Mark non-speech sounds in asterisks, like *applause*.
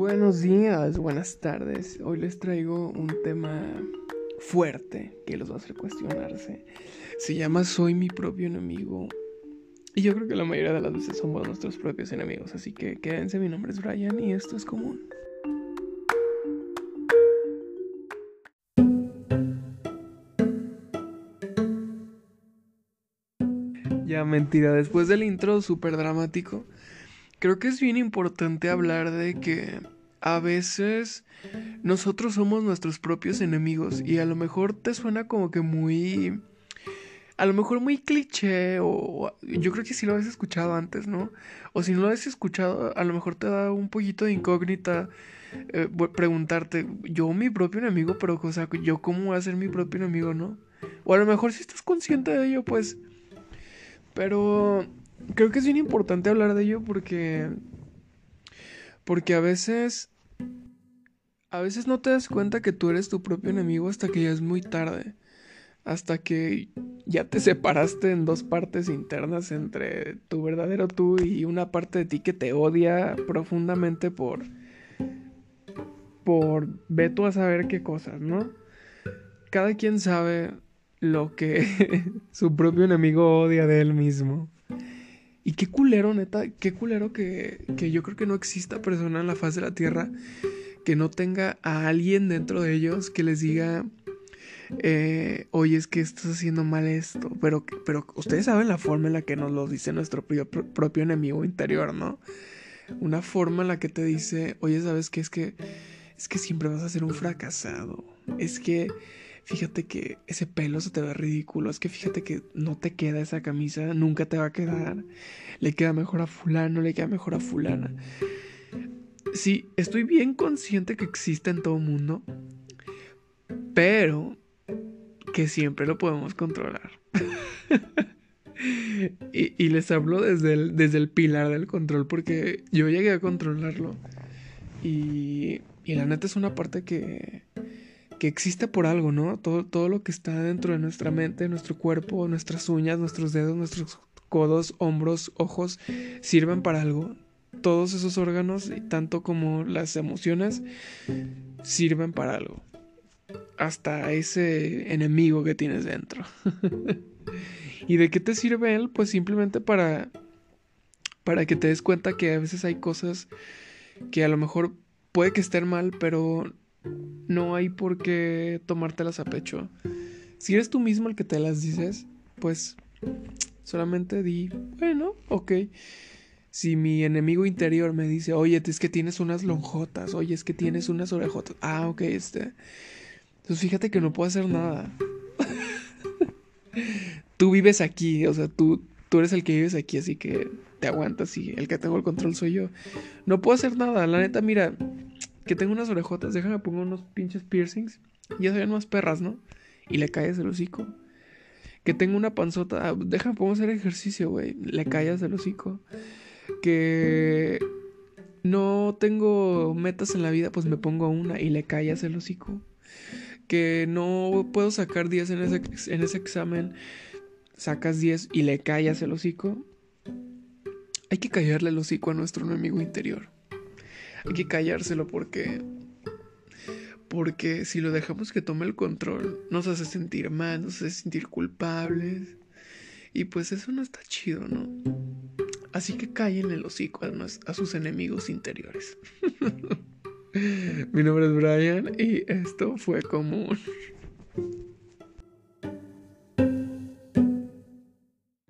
Buenos días, buenas tardes. Hoy les traigo un tema fuerte que los va a hacer cuestionarse. Se llama Soy mi propio enemigo. Y yo creo que la mayoría de las veces somos nuestros propios enemigos. Así que quédense, mi nombre es Brian y esto es común. Ya mentira, después del intro súper dramático, creo que es bien importante hablar de que a veces nosotros somos nuestros propios enemigos y a lo mejor te suena como que muy... A lo mejor muy cliché o yo creo que sí lo habéis escuchado antes, ¿no? O si no lo habéis escuchado, a lo mejor te da un poquito de incógnita eh, preguntarte, yo mi propio enemigo, pero o sea, yo cómo voy a ser mi propio enemigo, ¿no? O a lo mejor si estás consciente de ello, pues... Pero creo que es bien importante hablar de ello porque porque a veces a veces no te das cuenta que tú eres tu propio enemigo hasta que ya es muy tarde. Hasta que ya te separaste en dos partes internas entre tu verdadero tú y una parte de ti que te odia profundamente por. por. ve tú a saber qué cosas, ¿no? Cada quien sabe lo que *laughs* su propio enemigo odia de él mismo. Y qué culero, neta, qué culero que, que yo creo que no exista persona en la faz de la tierra que no tenga a alguien dentro de ellos que les diga, eh, oye, es que estás haciendo mal esto. Pero, pero ustedes saben la forma en la que nos lo dice nuestro propio, enemigo interior, ¿no? Una forma en la que te dice, oye, ¿sabes qué? Es que, es que siempre vas a ser un fracasado. Es que, fíjate que ese pelo se te ve ridículo. Es que fíjate que no te queda esa camisa, nunca te va a quedar. Le queda mejor a fulano, le queda mejor a fulana sí, estoy bien consciente que existe en todo mundo, pero que siempre lo podemos controlar. *laughs* y, les hablo desde el, desde el pilar del control, porque yo llegué a controlarlo. Y, y la neta es una parte que, que existe por algo, ¿no? Todo, todo lo que está dentro de nuestra mente, nuestro cuerpo, nuestras uñas, nuestros dedos, nuestros codos, hombros, ojos, sirven para algo todos esos órganos, tanto como las emociones, sirven para algo. Hasta ese enemigo que tienes dentro. *laughs* ¿Y de qué te sirve él? Pues simplemente para para que te des cuenta que a veces hay cosas que a lo mejor puede que estén mal, pero no hay por qué tomártelas a pecho. Si eres tú mismo el que te las dices, pues solamente di, bueno, ok. Si mi enemigo interior me dice, oye, es que tienes unas lonjotas, oye, es que tienes unas orejotas. Ah, ok, este. Entonces fíjate que no puedo hacer nada. *laughs* tú vives aquí, o sea, tú, tú eres el que vives aquí, así que te aguantas y el que tengo el control soy yo. No puedo hacer nada, la neta, mira, que tengo unas orejotas, déjame poner unos pinches piercings. Ya se más perras, ¿no? Y le calles el hocico. Que tengo una panzota, ah, déjame pongo hacer ejercicio, güey. Le callas el hocico que no tengo metas en la vida, pues me pongo una y le callas el hocico. Que no puedo sacar 10 en ese, en ese examen, sacas 10 y le callas el hocico. Hay que callarle el hocico a nuestro enemigo interior. Hay que callárselo porque porque si lo dejamos que tome el control, nos hace sentir mal, nos hace sentir culpables. Y pues eso no está chido, ¿no? Así que callen el hocico a, sus enemigos interiores. *laughs* Mi nombre es Brian y esto fue común.